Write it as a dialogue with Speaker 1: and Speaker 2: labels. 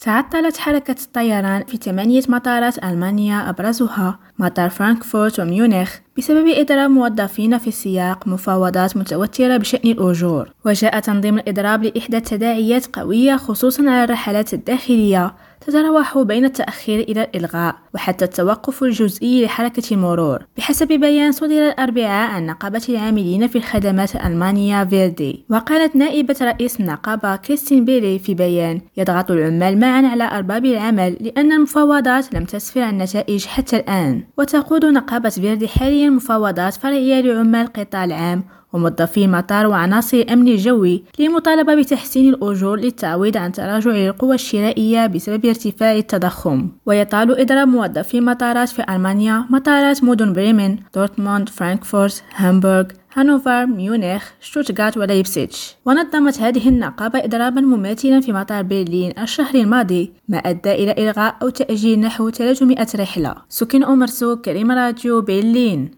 Speaker 1: تعطلت حركة الطيران في ثمانية مطارات ألمانيا أبرزها. مطار فرانكفورت وميونخ. بسبب إضراب موظفين في سياق مفاوضات متوترة بشأن الأجور. وجاء تنظيم الإضراب لإحدى التداعيات قوية خصوصا على الرحلات الداخلية تتراوح بين التأخير إلى الإلغاء وحتى التوقف الجزئي لحركة المرور. بحسب بيان صدر الأربعاء عن نقابة العاملين في الخدمات ألمانيا فيردي وقالت نائبة رئيس النقابة كريستين بيري في بيان يضغط العمال معا على أرباب العمل لأن المفاوضات لم تسفر عن نتائج حتى الآن وتقود نقابة فيردي حاليا مفاوضات فرعية لعمال القطاع العام وموظفي المطار وعناصر الأمن الجوي للمطالبة بتحسين الأجور للتعويض عن تراجع القوى الشرائية بسبب ارتفاع التضخم. ويطال إضراب موظفي المطارات في ألمانيا مطارات مدن بريمن، دورتموند، فرانكفورت، هامبورغ، هانوفر، ميونخ، شتوتغارت ولايبتسيش ونظمت هذه النقابة إضرابا مماثلا في مطار برلين الشهر الماضي ما أدى إلى إلغاء أو تأجيل نحو 300 رحلة. سكن أمرسو كريم راديو برلين.